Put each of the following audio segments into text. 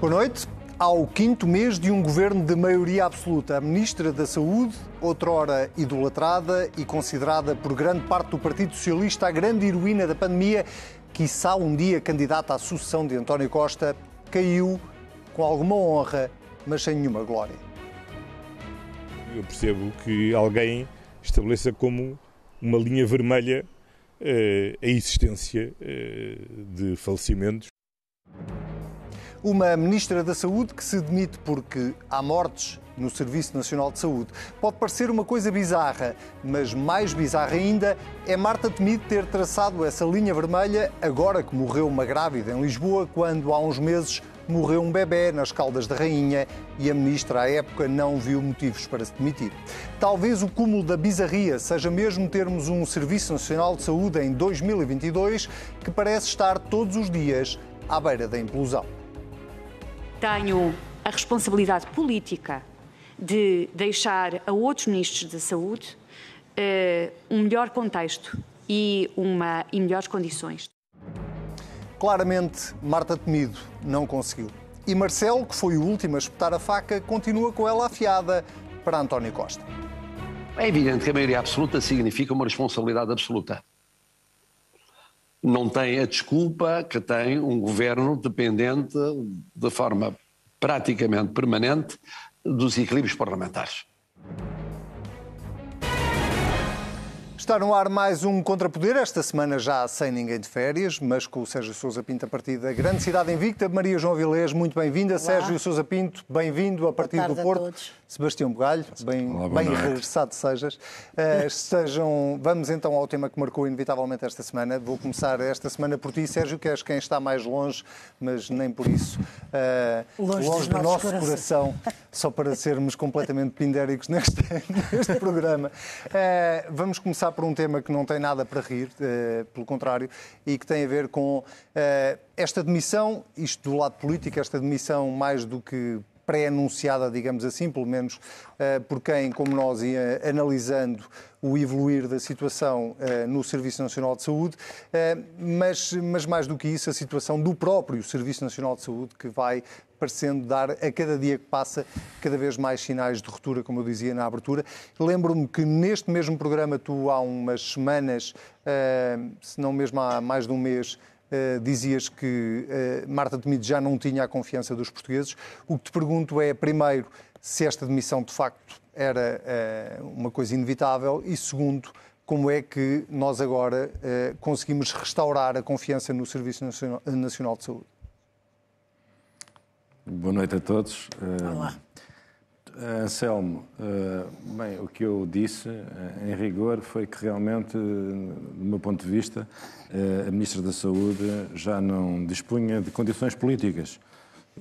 Boa noite. Ao quinto mês de um governo de maioria absoluta, a Ministra da Saúde, outrora idolatrada e considerada por grande parte do Partido Socialista a grande heroína da pandemia, quiçá um dia candidata à sucessão de António Costa, caiu com alguma honra, mas sem nenhuma glória. Eu percebo que alguém estabeleça como uma linha vermelha uh, a existência uh, de falecimentos uma Ministra da Saúde que se demite porque há mortes no Serviço Nacional de Saúde. Pode parecer uma coisa bizarra, mas mais bizarra ainda é Marta Temido ter traçado essa linha vermelha agora que morreu uma grávida em Lisboa, quando há uns meses morreu um bebê nas Caldas da Rainha e a ministra à época não viu motivos para se demitir. Talvez o cúmulo da bizarria seja mesmo termos um Serviço Nacional de Saúde em 2022 que parece estar todos os dias à beira da implosão tenho a responsabilidade política de deixar a outros ministros da Saúde uh, um melhor contexto e, uma, e melhores condições. Claramente, Marta Temido não conseguiu. E Marcelo, que foi o último a espetar a faca, continua com ela afiada para António Costa. É evidente que a maioria absoluta significa uma responsabilidade absoluta não tem a desculpa que tem um governo dependente de forma praticamente permanente dos equilíbrios parlamentares. Está no ar mais um Contrapoder, esta semana já sem ninguém de férias, mas com o Sérgio Sousa Pinto a partir da grande cidade invicta. Maria João Vilés, muito bem-vinda. Sérgio Sousa Pinto, bem-vindo a partir do Porto. Sebastião Bugalho, bem, Olá, bem regressado sejas. Uh, sejam, vamos então ao tema que marcou inevitavelmente esta semana. Vou começar esta semana por ti, Sérgio, que és quem está mais longe, mas nem por isso. Uh, longe, longe do nosso coração. coração, só para sermos completamente pindéricos neste, neste programa. Uh, vamos começar por um tema que não tem nada para rir, pelo contrário, e que tem a ver com esta demissão, isto do lado político, esta demissão mais do que pré-anunciada, digamos assim, pelo menos eh, por quem, como nós, ia analisando o evoluir da situação eh, no Serviço Nacional de Saúde, eh, mas, mas mais do que isso, a situação do próprio Serviço Nacional de Saúde, que vai parecendo dar a cada dia que passa cada vez mais sinais de ruptura, como eu dizia na abertura. Lembro-me que neste mesmo programa, tu há umas semanas, se não mesmo há mais de um mês, Uh, dizias que uh, Marta Temido já não tinha a confiança dos portugueses. O que te pergunto é, primeiro, se esta demissão de facto era uh, uma coisa inevitável e, segundo, como é que nós agora conseguimos restaurar a confiança no Serviço Nacional de Saúde? Boa noite a todos. Olá. Anselmo, bem, o que eu disse, em rigor, foi que realmente, do meu ponto de vista, eh, a Ministra da Saúde já não dispunha de condições políticas.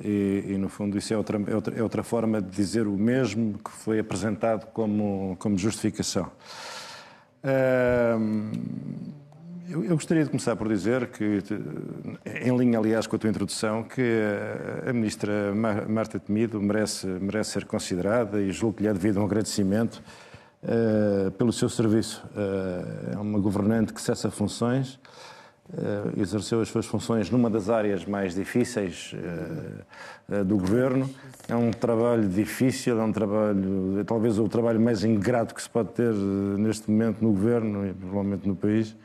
E, e, no fundo, isso é outra, é outra, é, outra, forma de dizer o mesmo que foi apresentado como, como justificação. Uh, eu, eu, gostaria de começar por dizer que, em linha, aliás, com a tua introdução, que a Ministra Marta Temido merece, merece ser considerada e julgo que lhe é devido um agradecimento uh, pelo seu serviço. Uh, é uma governante que cessa funções, uh, exerceu as suas funções numa das áreas mais difíceis do governo. É um trabalho difícil, é um trabalho, talvez o trabalho mais ingrato que se pode ter neste momento no governo e provavelmente no país.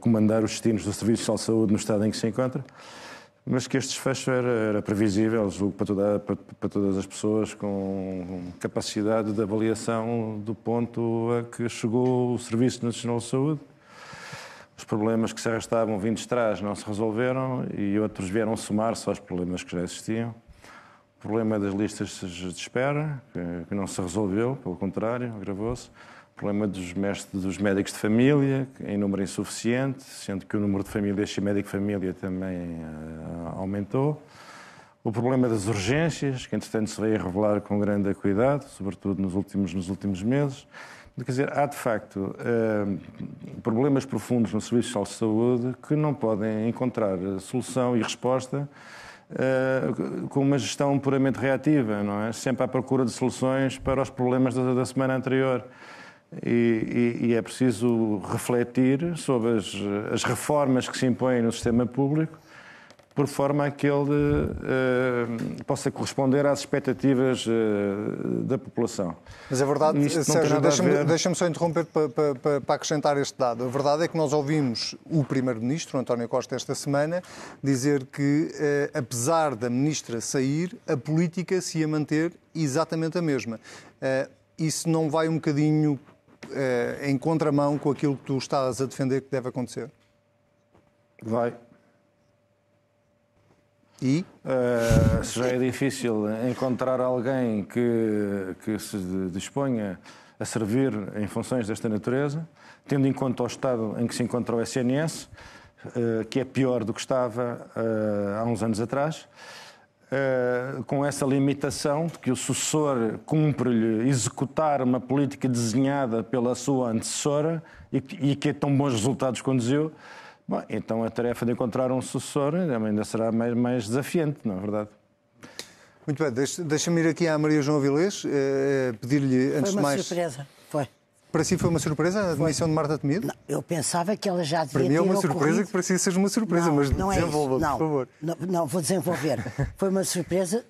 Comandar os destinos do Serviço de Saúde no estado em que se encontra mas que este desfecho era, era previsível, julgo, para, toda, para, para, todas as pessoas com capacidade de avaliação do ponto a que chegou o Serviço Nacional de Saúde. Os problemas que se arrastavam vindos de trás não se resolveram e outros vieram somar-se aos problemas que já existiam. O problema das listas de espera, que não se resolveu, pelo contrário, agravou-se problema dos, mestres, dos médicos de família, em número insuficiente, sendo que o número de famílias e médico de família também uh, aumentou. O problema das urgências, que entretanto se veio revelar com grande cuidado, sobretudo nos últimos, nos últimos meses. Quer dizer, há de facto uh, problemas profundos no Serviço de Saúde que não podem encontrar solução e resposta uh, com uma gestão puramente reativa, não é? Sempre à procura de soluções para os problemas da, da semana anterior. E, e, e, é preciso refletir sobre as, as, reformas que se impõem no sistema público por forma a que ele uh, possa corresponder às expectativas uh, da população. Mas a verdade, Sérgio, deixa-me ver... deixa só interromper para, para, para, acrescentar este dado. A verdade é que nós ouvimos o Primeiro-Ministro, António Costa, esta semana, dizer que, uh, apesar da Ministra sair, a política se ia manter exatamente a mesma. isso não vai um bocadinho em contramão com aquilo que tu estás a defender que deve acontecer? Vai. E? Uh, se já é difícil encontrar alguém que, que se disponha a servir em funções desta natureza, tendo em conta o estado em que se encontra o SNS, uh, eh, que é pior do que estava uh, há uns anos atrás, com essa limitação de que o sucessor cumpre-lhe executar uma política desenhada pela sua antecessora e, e que tão bons resultados conduziu, Bom, então a tarefa de encontrar um sucessor ainda será mais, mais desafiante, não é verdade? Muito bem, deixa-me ir aqui à Maria João Avilés, eh, pedir-lhe antes de mais... Foi uma surpresa, foi. Para si foi uma surpresa a admissão de Marta Temido? Não, eu pensava que ela já devia Para mim é uma surpresa ocorrido. que para si seja uma surpresa, não, mas não desenvolva, é por favor. Não, não, vou desenvolver. foi uma surpresa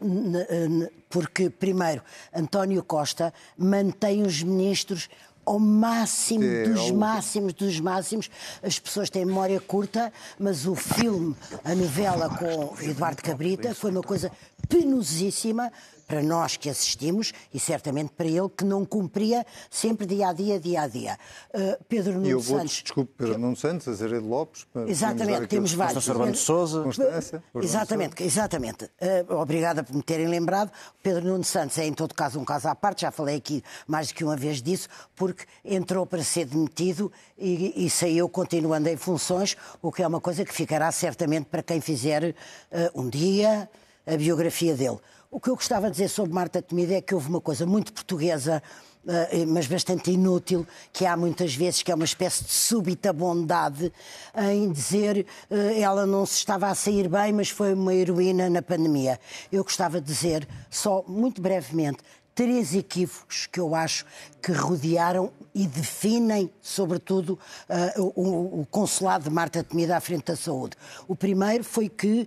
porque, primeiro, António Costa mantém os ministros ao máximo é, dos máximos dos máximos. As pessoas têm memória curta, mas o filme, a novela com Eduardo Cabrita, foi uma coisa penosíssima para nós que assistimos e certamente para ele que não cumpria sempre dia a dia, dia a dia. Uh, Pedro Nuno eu vou, Santos. Desculpe, Pedro Nuno Santos, Azeredo Lopes. Exatamente, temos vários. Servando de Souza. Constância. Exatamente, exatamente. Uh, obrigada por me terem lembrado. Pedro Nuno Santos é, em todo caso, um caso à parte, já falei aqui mais do que uma vez disso, porque entrou para ser demitido e, e saiu continuando em funções, o que é uma coisa que ficará certamente para quem fizer uh, um dia a biografia dele. O que eu gostava de dizer sobre Marta Temido é que houve uma coisa muito portuguesa, eh, mas bastante inútil, que há muitas vezes, que é uma espécie de súbita bondade em dizer eh, ela não se estava a sair bem, mas foi uma heroína na pandemia. Eu gostava de dizer, só muito brevemente, três equívocos que eu acho que rodearam e definem, sobretudo, uh, o, o, consulado de Marta Temida à frente da saúde. O primeiro foi que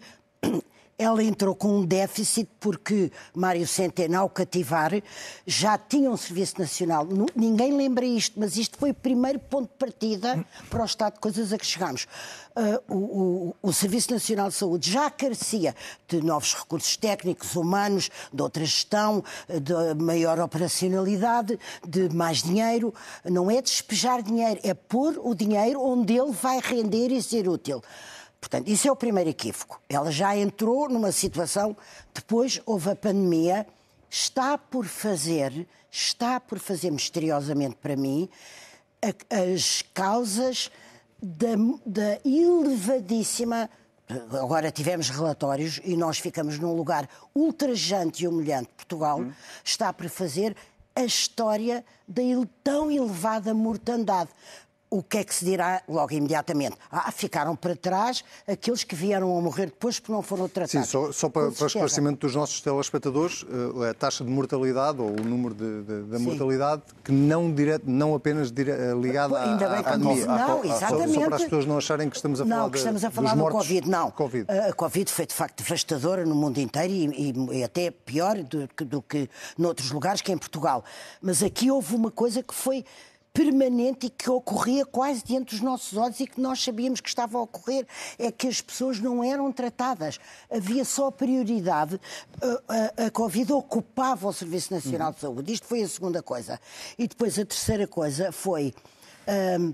ela entrou com um déficit porque Mário Centeno, ao cativar, já tinha um Serviço Nacional. Ninguém lembra isto, mas isto foi o primeiro ponto de partida para o estado de coisas a que chegámos. Uh, o, o, o, Serviço Nacional de Saúde já carecia de novos recursos técnicos, humanos, de outra gestão, de maior operacionalidade, de mais dinheiro. Não é despejar dinheiro, é pôr o dinheiro onde ele vai render e ser útil. Portanto, isso é o primeiro equívoco. Ela já entrou numa situação, depois houve a pandemia, está por fazer, está por fazer misteriosamente para mim, as causas da, da elevadíssima agora tivemos relatórios e nós ficamos num lugar ultrajante e humilhante. Portugal hum. está para fazer a história da tão elevada mortandade o que é que se dirá logo imediatamente? Ah, ficaram para trás aqueles que vieram a morrer depois porque não foram tratados. Sim, só, só para, para esclarecimento dos nossos telespectadores, eh, a taxa de mortalidade ou o número de, de, da mortalidade que não, direto, não apenas dire, eh, ligada Ainda bem à, que pandemia. Não, exatamente. Só, só, para as pessoas não acharem que estamos a falar Não, que estamos a falar do Covid. Não, COVID. a Covid foi de facto devastadora no mundo inteiro e, e, e até pior do, do que noutros lugares que em Portugal. Mas aqui houve uma coisa que foi permanente e que ocorria quase diante dos nossos olhos e que nós sabíamos que estava a ocorrer, é que as pessoas não eram tratadas. Havia só prioridade. A, a, a Covid ocupava o Serviço Nacional uhum. de Saúde. Isto foi a segunda coisa. E depois a terceira coisa foi. Hum,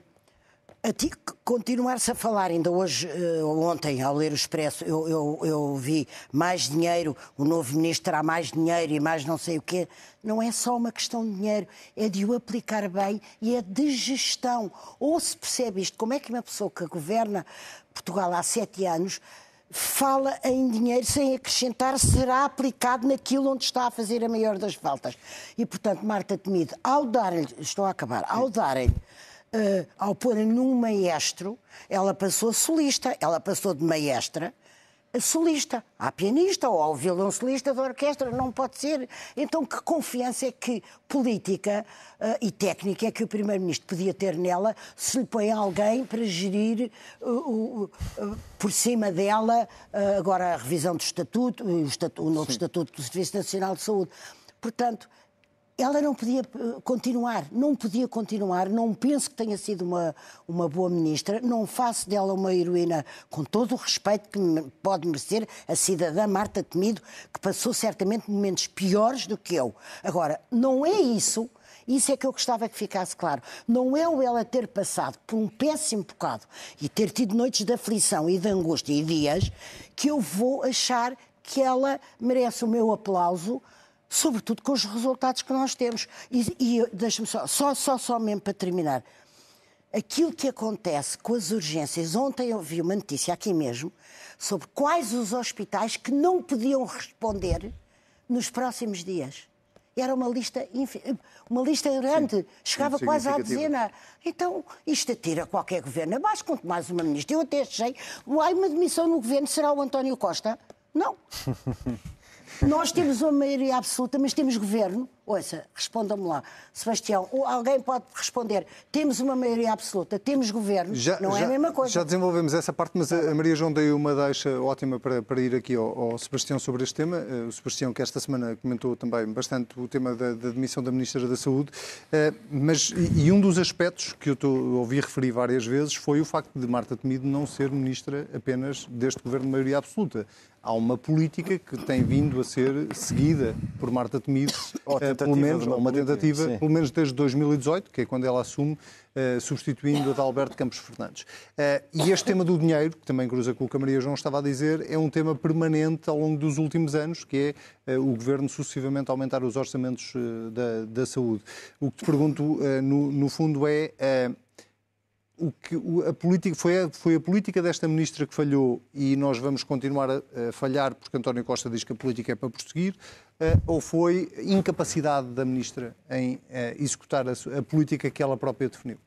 a ti continuar-se a falar, ainda hoje ou uh, ontem, ao ler o Expresso, eu, eu, eu, vi mais dinheiro, o novo ministro terá mais dinheiro e mais não sei o quê. Não é só uma questão de dinheiro, é de o aplicar bem e é de gestão. Ou se percebe isto, como é que uma pessoa que governa Portugal há sete anos fala em dinheiro sem acrescentar, será aplicado naquilo onde está a fazer a maior das faltas. E, portanto, Marta Temido, ao dar-lhe, estou a acabar, ao darem uh, ao pôr num maestro, ela passou solista, ela passou de maestra solista. Há pianista ou há violoncelista da orquestra, não pode ser. Então, que confiança é que política uh, e técnica é que o Primeiro-Ministro podia ter nela se lhe põe alguém para gerir uh, uh, por cima dela agora a revisão do Estatuto, o, estatuto, o novo Sim. Estatuto do Serviço Nacional de Saúde. Portanto, ela não podia eh, continuar, não podia continuar. Não penso que tenha sido uma, uma boa ministra, não faço dela uma heroína com todo o respeito que pode merecer a cidadã Marta Temido, que passou certamente momentos piores do que eu. Agora, não é isso. Isso é que eu gostava que ficasse claro. Não é o ela ter passado por um péssimo bocado e ter tido noites de aflição e de angústia e dias que eu vou achar que ela merece o meu aplauso sobretudo com os resultados que nós temos. E, e deixa-me só, só, só, só mesmo para terminar. Aquilo que acontece com as urgências, ontem eu vi uma notícia aqui mesmo sobre quais os hospitais que não podiam responder nos próximos dias. Era uma lista, uma lista grande, Sim, chegava quase à dezena. Então, isto atira qualquer governo abaixo, quanto mais uma ministra. Eu até achei, ai, uma demissão no governo será o António Costa? Não. Nós temos uma maioria absoluta, mas temos governo. Ouça, respondam-me lá. Sebastião, alguém pode responder. Temos uma maioria absoluta, temos governo, já, não já, é a mesma coisa. Já desenvolvemos essa parte, mas a Maria João deu uma deixa ótima para, para ir aqui ao, ao, Sebastião sobre este tema. Eh, o Sebastião, que esta semana comentou também bastante o tema da, da demissão da Ministra da Saúde. Eh, mas, e um dos aspectos que eu estou, ouvi referir várias vezes foi o facto de Marta Temido não ser Ministra apenas deste governo de maioria absoluta há uma política que tem vindo a ser seguida por Marta Temido, uh, pelo menos, uma, uma tentativa, sim. pelo menos desde 2018, que é quando ela assume, uh, substituindo a de Alberto Campos Fernandes. Uh, e este tema do dinheiro, que também cruza com o que a Maria João estava a dizer, é um tema permanente ao longo dos últimos anos, que é o Governo sucessivamente aumentar os orçamentos da, da, saúde. O que te pergunto, no, no fundo, é o que a política foi a, foi a política desta ministra que falhou e nós vamos continuar a, a falhar porque António Costa diz que a política é para prosseguir ou foi incapacidade da ministra em uh, executar a, a, política que ela própria definiu?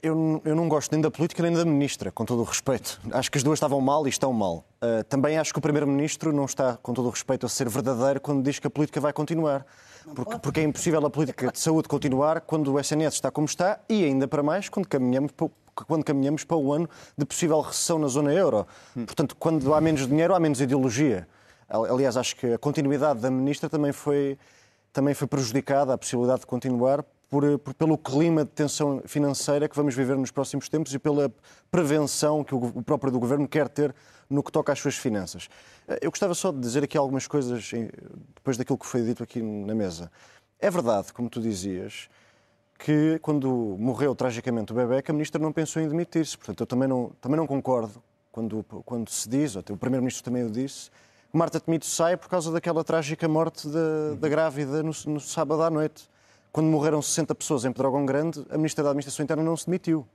Eu, eu, não gosto nem da política nem da ministra, com todo o respeito. Acho que as duas estavam mal e estão mal. Uh, também acho que o primeiro-ministro não está, com todo o respeito, a ser verdadeiro quando diz que a política vai continuar. Porque, porque, é impossível a política de saúde continuar quando o SNS está como está e ainda para mais quando caminhamos para, quando caminhamos para o ano de possível recessão na zona euro. Portanto, quando há menos dinheiro, há menos ideologia. Aliás, acho que a continuidade da ministra também foi, também foi prejudicada, a possibilidade de continuar, por, por, pelo clima de tensão financeira que vamos viver nos próximos tempos e pela prevenção que o, o próprio do governo quer ter no que toca às suas finanças. Eh, eu gostava só de dizer aqui algumas coisas depois daquilo que foi dito aqui na mesa. É verdade, como tu dizias, que quando morreu tragicamente o bebê, que a ministra não pensou em demitir-se. Portanto, eu também não, também não concordo quando, quando se diz, até o primeiro-ministro também o disse, Marta Temido sai por causa daquela trágica morte da, da grávida no, no sábado à noite quando morreram 60 pessoas em Pedrógão Grande, a Ministra da Administração Interna não se demitiu.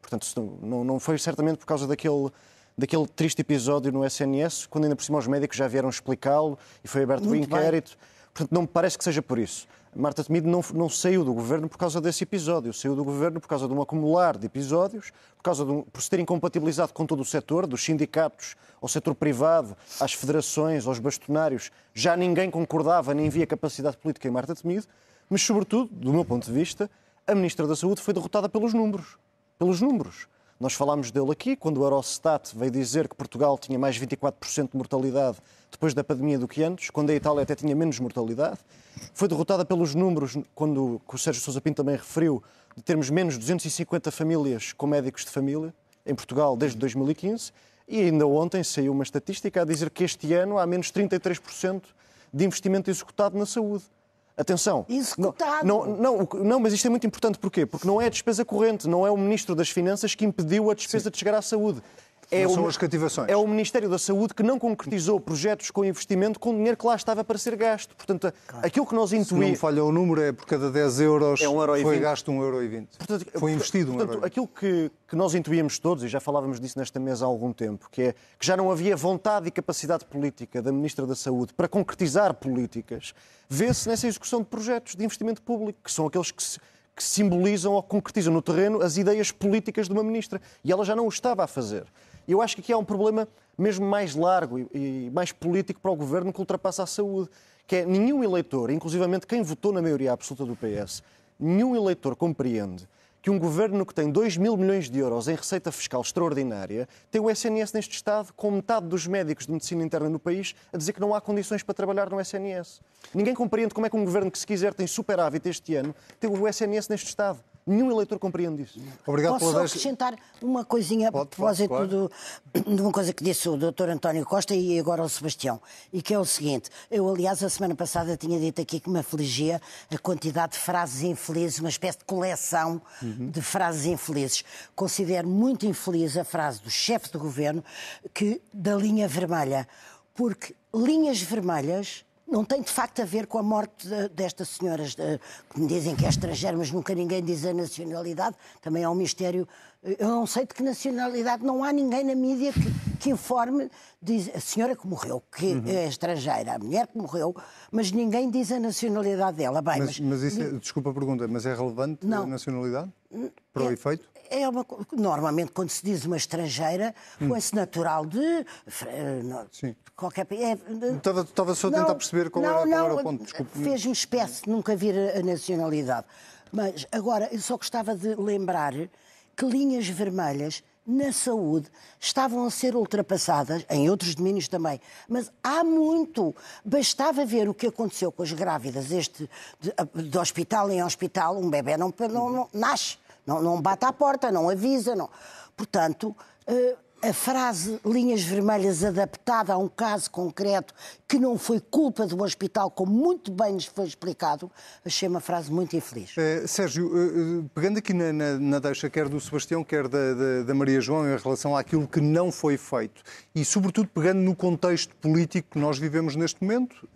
Portanto, não, não foi certamente por causa daquele, daquele triste episódio no SNS, quando ainda por cima os médicos já vieram explicá-lo e foi aberto o um inquérito. Bem. Portanto, não me parece que seja por isso. Marta Temido não, não saiu do governo por causa desse episódio, saiu do governo por causa de um acumular de episódios, por causa de um, por se ter incompatibilizado com todo o setor, dos sindicatos ao setor privado, às federações, aos bastonários. Já ninguém concordava nem via capacidade política em Marta Temido mas, sobretudo, do meu ponto de vista, a Ministra da Saúde foi derrotada pelos números. Pelos números. Nós falámos dele aqui, quando o Eurostat veio dizer que Portugal tinha mais 24% de mortalidade depois da pandemia do que antes, quando a Itália até tinha menos mortalidade. Foi derrotada pelos números, quando o Sérgio Sousa Pinto também referiu, de termos menos 250 famílias com médicos de família em Portugal desde 2015. E ainda ontem saiu uma estatística a dizer que este ano há menos 33% de investimento executado na saúde. Atenção. Executado. Não, não, não, não, mas isto é muito importante. Porquê? Porque não é a despesa corrente, não é o Ministro das Finanças que impediu a despesa Sim. de chegar à saúde. É não o, são as cativações. É o Ministério da Saúde que não concretizou projetos com investimento com dinheiro que lá estava para ser gasto. Portanto, claro. aquilo que nós intuímos... Se não falha o número, é por cada 10 euros é um euro foi gasto 1,20€. Portanto, foi investido portanto, 1,20€. Aquilo que, que nós intuímos todos, e já falávamos disso nesta mesa há algum tempo, que é que já não havia vontade e capacidade política da Ministra da Saúde para concretizar políticas, vê-se nessa execução de projetos de investimento público, que são aqueles que se que simbolizam ou concretizam no terreno as ideias políticas de uma ministra. E ela já não o estava a fazer. Eu acho que aqui há um problema mesmo mais largo e mais político para o governo que ultrapassa a saúde, que é nenhum eleitor, inclusivamente quem votou na maioria absoluta do PS, nenhum eleitor compreende que um governo que tem 2 mil milhões de euros em receita fiscal extraordinária tem o SNS neste Estado, com metade dos médicos de medicina interna no país, a dizer que não há condições para trabalhar no SNS. Ninguém compreende como é que um governo que, se quiser, tem superávit este ano, tem o SNS neste Estado. Nenhum eleitor compreende isso. Obrigado Posso pela acrescentar uma coisinha pode, a propósito claro. de uma coisa que disse o Dr. António Costa e agora o Sebastião, e que é o seguinte: eu, aliás, a semana passada tinha dito aqui que me afligia a quantidade de frases infelizes, uma espécie de coleção uhum. de frases infelizes. Considero muito infeliz a frase do chefe do governo que da linha vermelha, porque linhas vermelhas não tem de facto a ver com a morte de, destas senhoras, de, que me dizem que é estrangeira, mas nunca ninguém diz a nacionalidade. Também é um mistério. Eu não sei de que nacionalidade, não há ninguém na mídia que, que informe, diz a senhora que morreu, que uhum. é estrangeira, a mulher que morreu, mas ninguém diz a nacionalidade dela. Bem, mas, mas, mas isso, é, desculpa a pergunta, mas é relevante não. a nacionalidade? Para o é, efeito? É uma, normalmente, quando se diz uma estrangeira, hum. põe-se natural de, de qualquer país. É, estava, estava só a tentar perceber qual, não, era, qual era o ponto. Fez-me espécie de nunca vir a, a nacionalidade. Mas agora, eu só gostava de lembrar que linhas vermelhas na saúde estavam a ser ultrapassadas, em outros domínios também. Mas há muito. Bastava ver o que aconteceu com as grávidas, este de, de hospital em hospital, um bebê não, não, não nasce, não, não bate à porta, não avisa. Não. Portanto, uh, a frase linhas vermelhas adaptada a um caso concreto que não foi culpa do hospital, como muito bem nos foi explicado, achei uma frase muito infeliz. Uh, Sérgio, uh, pegando aqui na, na, na, deixa, quer do Sebastião, quer da, da, da, Maria João, em relação àquilo que não foi feito, e sobretudo pegando no contexto político que nós vivemos neste momento,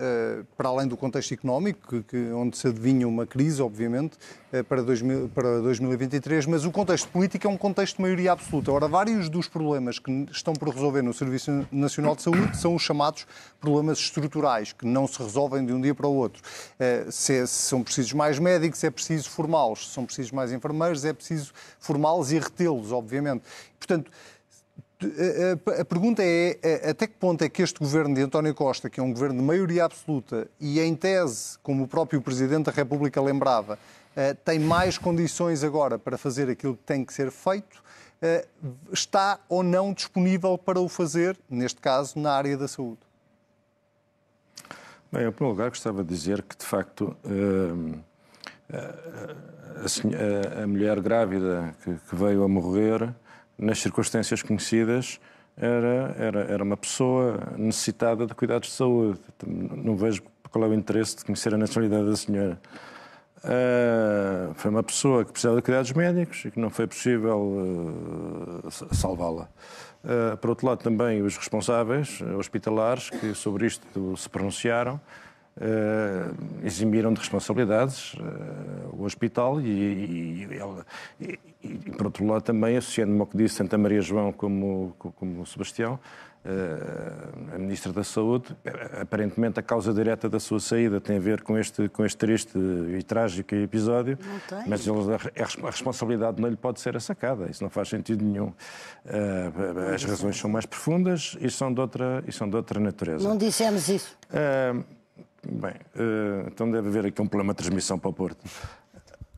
para além do contexto económico, que, que, onde se adivinha uma crise, obviamente, para, 2000, para 2023, mas o contexto político é um contexto de maioria absoluta. Ora, vários dos problemas que estão por resolver no Serviço Nacional de Saúde são os chamados problemas estruturais, que não se resolvem de um dia para o outro. Eh, se, é, se são precisos mais médicos, é preciso formá-los. Se são precisos mais enfermeiros, é preciso formá-los e retê-los, obviamente. Portanto, a pergunta é até que ponto é que este governo de António Costa, que é um governo de maioria absoluta e em tese, como o próprio Presidente da República lembrava, eh, tem mais condições agora para fazer aquilo que tem que ser feito, eh, está ou não disponível para o fazer, neste caso, na área da saúde? Bem, em primeiro lugar, gostava de dizer que, de facto, eh, a, a, mulher grávida que, veio a morrer, nas circunstâncias conhecidas, era, era, era uma pessoa necessitada de cuidados de saúde. Não vejo qual é o interesse de conhecer a nacionalidade da senhora. Uh, foi uma pessoa que precisava de cuidados médicos e que não foi possível uh, salvá-la. Uh, por outro lado, também os responsáveis hospitalares que sobre isto se pronunciaram eximiram de responsabilidades o hospital e, e, e, e, por outro lado, também associando-me ao que disse Santa Maria João como, como Sebastião, a Ministra da Saúde, aparentemente a causa direta da sua saída tem a ver com este, com este triste e trágico episódio, mas a responsabilidade não lhe pode ser assacada, isso não faz sentido nenhum. As razões são mais profundas e são de outra, e são de outra natureza. Não dissemos isso. Bem, então deve haver aqui um problema de transmissão para o Porto.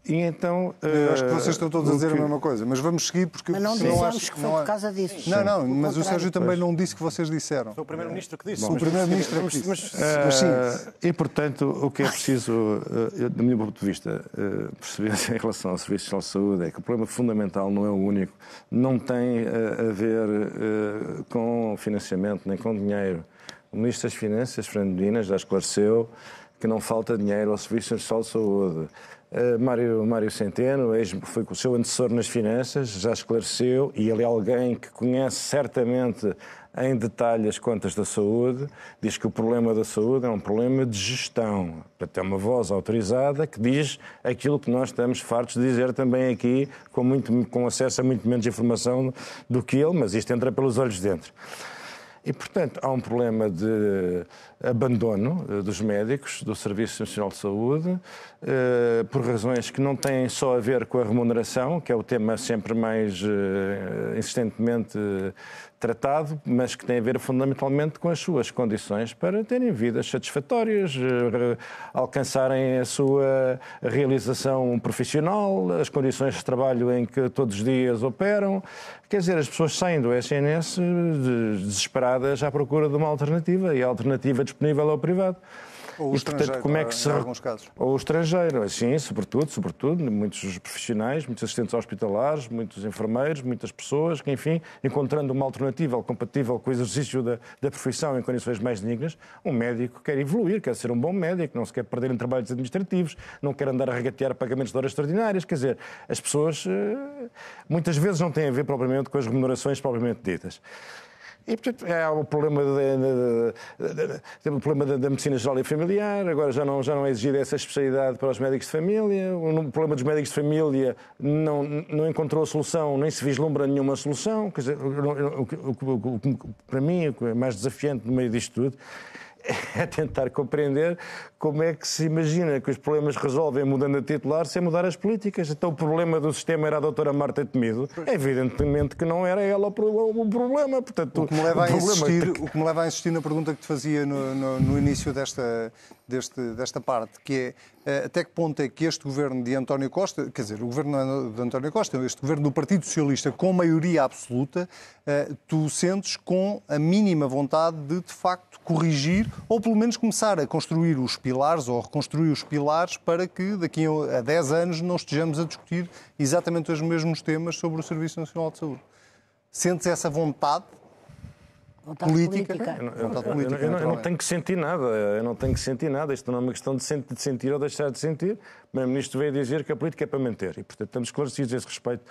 E então. Eu acho que vocês estão todos a dizer que... a mesma coisa, mas vamos seguir porque. Mas não dissemos que foi por causa disso. Não, não, mas o Sérgio também não disse que vocês disseram. Foi o Primeiro-Ministro que disse. Bom, o Primeiro-Ministro que disse. Mas, mas, sim. E, portanto, o que é preciso, do meu ponto de vista, perceber em relação ao Serviço de Saúde é que o problema fundamental não é o único, não tem a ver com financiamento nem com dinheiro. O Ministro das Finanças, Fernando Medina, já esclareceu que não falta dinheiro ao Serviço Nacional de Saúde. Uh, Mário, Mário Centeno, foi o seu antecessor nas finanças, já esclareceu, e ele é alguém que conhece certamente em detalhe as contas da saúde, diz que o problema da saúde é um problema de gestão. Portanto, é uma voz autorizada que diz aquilo que nós estamos fartos de dizer também aqui, com, muito, com acesso a muito menos informação do que ele, mas isto entra pelos olhos dentro. E, portanto, há um problema de abandono eh, dos médicos, do Serviço Nacional de Saúde, eh, por razões que não têm só a ver com a remuneração, que é o tema sempre mais eh, insistentemente tratado, mas que tem a ver fundamentalmente com as suas condições para terem vidas satisfatórias, alcançarem a sua realização profissional, as condições de trabalho em que todos os dias operam. Quer dizer, as pessoas saem do SNS desesperadas à procura de uma alternativa e a alternativa disponível é o privado. Ou o e, portanto, como é que se... em alguns casos. Ou o estrangeiro, sim, sobretudo, sobretudo, muitos profissionais, muitos assistentes hospitalares, muitos enfermeiros, muitas pessoas que, enfim, encontrando uma alternativa compatível com o exercício da, da profissão em condições mais dignas, um médico quer evoluir, quer ser um bom médico, não se quer perder em trabalhos administrativos, não quer andar a regatear pagamentos de horas extraordinárias, quer dizer, as pessoas eh, muitas vezes não têm a ver propriamente com as remunerações propriamente ditas. E, portanto, é o problema, de, problema da, medicina geral e familiar, agora já não, já não é exigida essa especialidade para os médicos de família, o problema dos médicos de família não, não encontrou solução, nem se vislumbra nenhuma solução, quer dizer, o, o, o, para mim, o é mais desafiante no meio disto tudo é tentar compreender como é que se imagina que os problemas resolvem mudando a titular sem mudar as políticas. Então o problema do sistema era a doutora Marta Temido. Evidentemente que não era ela o problema. Portanto, o, que me leva a insistir, o que me leva a insistir na pergunta que te fazia no, no, no início desta, deste, desta parte, que é eh, até que ponto é que este governo de António Costa, quer dizer, o governo de António Costa, este governo do Partido Socialista com maioria absoluta, eh, tu sentes com a mínima vontade de, de facto, corrigir ou pelo menos começar a construir os pilares ou reconstruir os pilares para que daqui a 10 anos não estejamos a discutir exatamente os mesmos temas sobre o Serviço Nacional de Saúde. Sentes essa vontade Vontade política. política. Eu, não, política eu, eu, não tenho que sentir nada. Eu não tenho que sentir nada. Isto não é uma questão de sentir ou deixar de sentir. Primeiro-Ministro veio dizer que a política é para manter. E, portanto, estamos esclarecidos a esse respeito.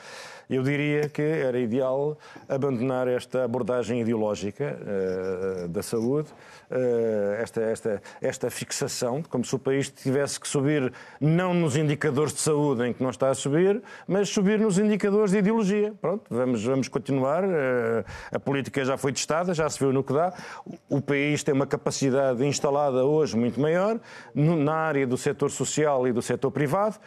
Eu diria que era ideal abandonar esta abordagem ideológica uh, da saúde, uh, esta, esta, esta fixação, como se o país tivesse que subir não nos indicadores de saúde em que não está a subir, mas subir nos indicadores de ideologia. Pronto, vamos, vamos continuar. Uh, a política já foi testada, já se viu no que dá. O país tem uma capacidade instalada hoje muito maior na área do setor social e do setor privado.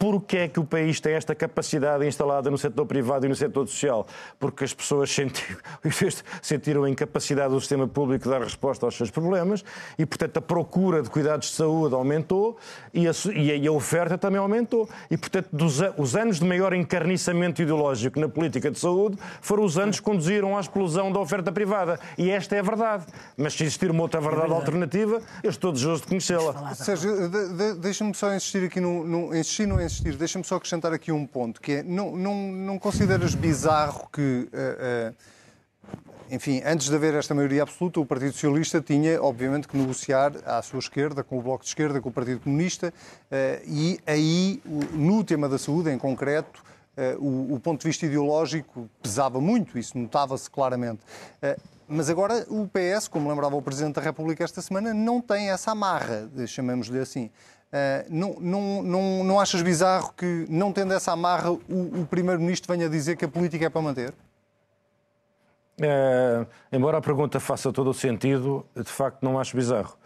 Porquê é que o país tem esta capacidade instalada no setor privado e no setor social? Porque as pessoas sentiram, sentiram a incapacidade do sistema público de dar resposta aos seus problemas e, portanto, a procura de cuidados de saúde aumentou e a, e a oferta também aumentou. E, portanto, dos, os anos de maior encarniçamento ideológico na política de saúde foram os anos que conduziram à explosão da oferta privada. E esta é a verdade. Mas se existir uma outra verdade, é verdade. alternativa, eu estou desejoso de conhecê-la. Sérgio, de, de, deixa-me só insistir aqui no, no, insistir no insistir. Deixa-me só acrescentar aqui um ponto, que é, não, não, não consideras bizarro que, uh, uh, enfim, antes de haver esta maioria absoluta, o Partido Socialista tinha, obviamente, que negociar à sua esquerda, com o Bloco de Esquerda, com o Partido Comunista, uh, e aí, no tema da saúde em concreto, o, ponto de vista ideológico pesava muito, isso notava-se claramente. Mas agora o PS, como lembrava o Presidente da República esta semana, não tem essa amarra, chamemos-lhe assim. Uh, não, não, não, não achas bizarro que, não tendo essa amarra, o, o Primeiro-Ministro venha dizer que a política é para manter? É, embora a pergunta faça todo o sentido, de facto não acho bizarro.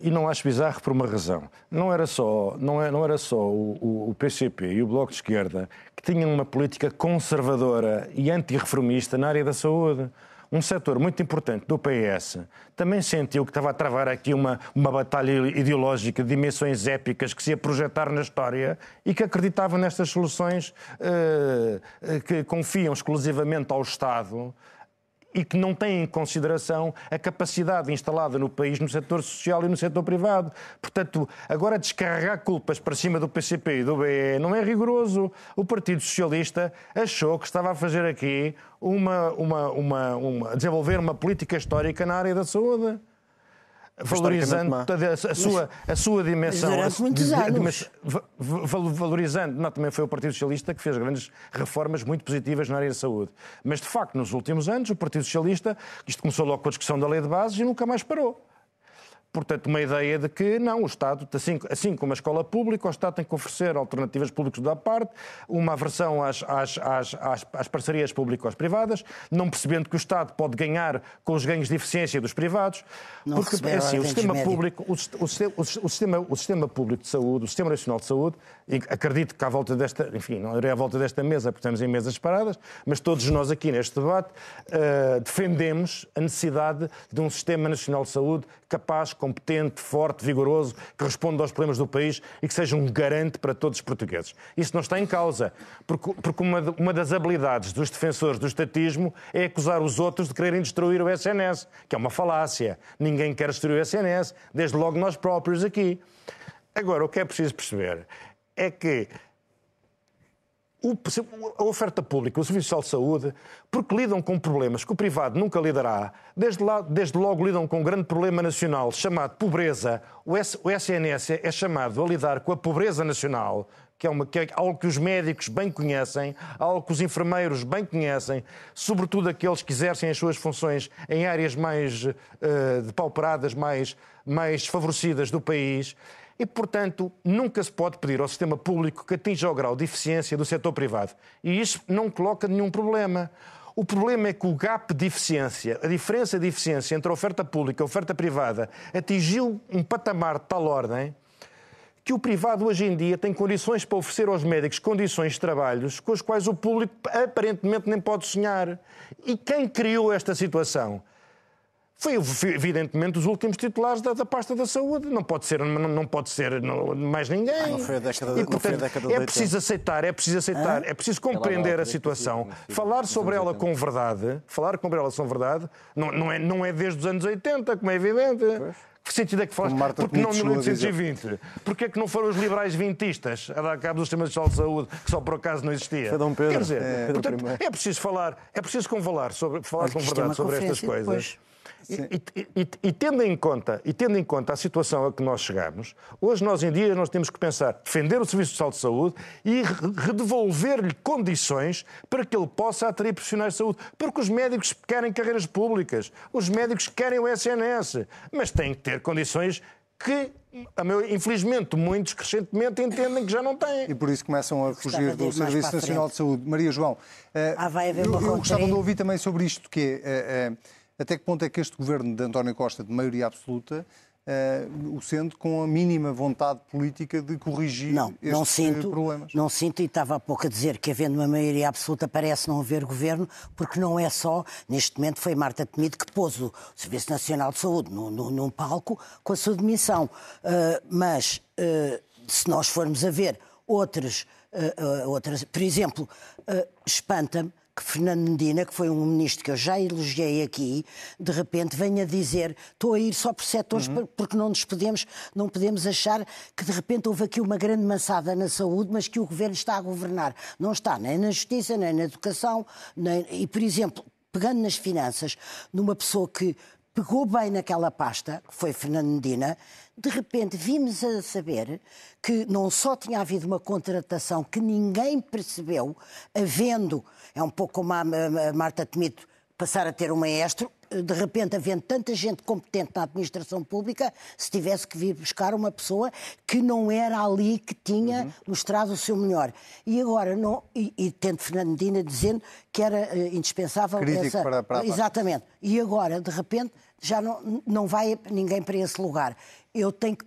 E não acho bizarro por uma razão. Não era só, não é, não era só o, o PCP e o Bloco de Esquerda que tinham uma política conservadora e antirreformista na área da saúde um setor muito importante do PS também sentiu que estava a travar aqui uma, uma batalha ideológica de dimensões épicas que se ia projetar na história e que acreditava nestas soluções uh, que confiam exclusivamente ao Estado e que não têm em consideração a capacidade instalada no país no setor social e no setor privado. Portanto, agora descarregar culpas para cima do PCP e do BE não é rigoroso. O Partido Socialista achou que estava a fazer aqui uma, uma, uma, uma desenvolver uma política histórica na área da saúde valorizando a, sua, a sua dimensão. Durante muitos anos. valorizando, não, também foi o Partido Socialista que fez grandes reformas muito positivas na área da saúde. Mas, de facto, nos últimos anos, o Partido Socialista, isto começou logo com a discussão da lei de bases e nunca mais parou. Portanto, uma ideia de que não, o Estado, assim, assim como a escola pública, o Estado tem que oferecer alternativas públicas da parte, uma aversão às, às, às, às, às parcerias público-privadas, não percebendo que o Estado pode ganhar com os ganhos de eficiência dos privados, Não porque é assim, o sistema público, o, o, o sistema, o sistema público de saúde, o Sistema Nacional de Saúde, e acredito que à volta desta, enfim, não irei à volta desta mesa, porque estamos em mesas separadas, mas todos nós aqui neste debate eh, defendemos a necessidade de um Sistema Nacional de Saúde capaz, competente, forte, vigoroso, que responda aos problemas do país e que seja um garante para todos os portugueses. Isso não está em causa, porque, porque uma, uma das habilidades dos defensores do estatismo é acusar os outros de quererem destruir o SNS, que é uma falácia. Ninguém quer destruir o SNS, desde logo nós próprios aqui. Agora, o que é preciso perceber é que a oferta pública, o Serviço Social de Saúde, porque lidam com problemas que o privado nunca lidará, desde, lá- desde logo lidam com um grande problema nacional chamado pobreza. O, S- o SNS é chamado a lidar com a pobreza nacional, que é, uma- que é algo que os médicos bem conhecem, algo que os enfermeiros bem conhecem, sobretudo aqueles que exercem as suas funções em áreas mais eh, depauperadas, mais, mais desfavorecidas do país. E, portanto, nunca se pode pedir ao sistema público que atinja o grau de eficiência do setor privado. E isso não coloca nenhum problema. O problema é que o gap de eficiência, a diferença de eficiência entre a oferta pública e a oferta privada, atingiu um patamar de tal ordem que o privado hoje em dia tem condições para oferecer aos médicos condições de trabalhos com as quais o público aparentemente nem pode sonhar. E quem criou esta situação? Foi, evidentemente, os últimos titulares da, da pasta da saúde. Não pode ser, não, não pode ser não- mais ninguém. não foi a década e, portanto, década é 80. preciso aceitar, é preciso aceitar, é preciso compreender a situação, falar sobre ela com verdade, falar sobre ela com verdade, não, não, é, não é desde os anos 80, como é evidente. Que sentido é que falas? Como Marta Porque não Temido no chegou a dizer. 1820? Porque é que não foram os liberais vintistas a dar cabo do sistema de saúde, que só por acaso não existia? Foi Dom Pedro. Quer dizer, É, portanto, é preciso falar, é preciso com falar sobre, falar com é verdade sobre estas coisas. depois. E, e- e- tendo em conta, e tendo em conta a situação a que nós chegamos, hoje nós em dia nós temos que pensar defender o Serviço Social de Saúde e re- redevolver-lhe condições para que ele possa atrair profissionais de saúde, porque os médicos querem carreiras públicas, os médicos querem o SNS, mas têm que ter condições que, a meu, infelizmente, muitos crescentemente entendem que já não têm. E por isso começam a fugir do Serviço Nacional de Saúde. Maria João, eh, Ah, eu, eu gostava de ouvir também sobre isto, que é, eh, eh, até que ponto é que este governo de António Costa, de maioria absoluta, eh, o sente com a mínima vontade política de corrigir Não, estes não eh, sinto, problemas? não sinto, e estava há pouco a dizer que havendo uma maioria absoluta parece não haver governo, porque não é só, neste momento foi Marta Temido que pôs o Serviço Nacional de Saúde num palco com a sua demissão. Ah, mas ah, se nós formos a ver outras, outras por exemplo, espanta-me que Fernando Medina, que foi um ministro que eu já elogiei aqui, de repente venha dizer estou a ir só por setores Uhum. por- porque não nos podemos, não podemos achar que de repente houve aqui uma grande maçada na saúde, mas que o governo está a governar. Não está nem na justiça, nem na educação, nem... e por exemplo, pegando nas finanças, numa pessoa que pegou bem naquela pasta, que foi Fernando Medina, de repente vimos a saber que não só tinha havido uma contratação que ninguém percebeu, havendo, é um pouco como a Marta Temido passar a ter um maestro, de repente havendo tanta gente competente na administração pública, se tivesse que vir buscar uma pessoa que não era ali que tinha mostrado o seu melhor. E agora, não, e, e tendo Fernando Medina dizendo que era eh, indispensável Crítico essa... para- para a parte. Exatamente. E agora, de repente, já não, não vai ninguém para esse lugar. Eu tenho que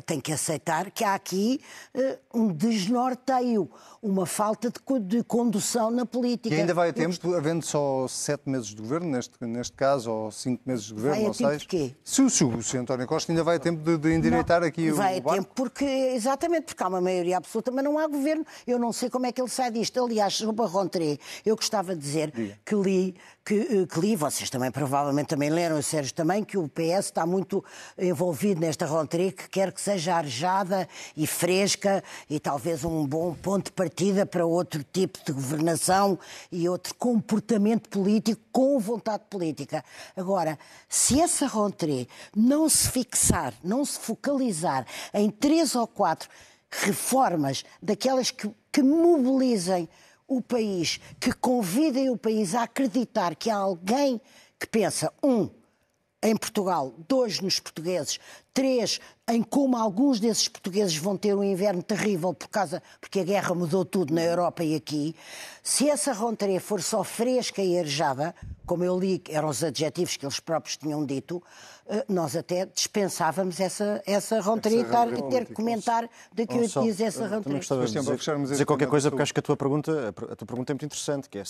tenho que aceitar que há aqui eh, um desnorteio, uma falta de, de condução na política. E ainda vai a tempo, havendo só sete meses de governo, neste, neste caso, ou cinco meses de governo, Vai a ou tempo seis. de quê? Se o, se o se o António Costa ainda vai a tempo de, de endireitar aqui o Vai a barco. tempo porque, exatamente, porque há uma maioria absoluta, mas não há governo. Eu não sei como é que ele sai disto. Aliás, sobre a Rontré, eu gostava de dizer que li, que, eh, que li, vocês também provavelmente também leram, e Sérgio também, que o PS está muito envolvido nesta Rontré, que quer que seja arejada e fresca e talvez um bom ponto de partida para outro tipo de governação e outro comportamento político com vontade política. Agora, se essa Rontré não se fixar, não se focalizar em três ou quatro reformas daquelas que, que mobilizem o país, que convidem o país a acreditar que há alguém que pensa, um, em Portugal, dois nos portugueses, três em como alguns desses portugueses vão ter um inverno terrível por causa porque a guerra mudou tudo na Europa e aqui. Se essa rentrée for só fresca e arejada, como eu li, eram os adjetivos que eles próprios tinham dito, eh, nós até dispensávamos essa, essa rentrée e ter que comentar daqui a oito dias essa rentrée. Gostava de dizer, dizer qualquer coisa, porque acho que a tua pergunta, a tua pergunta é muito interessante, que é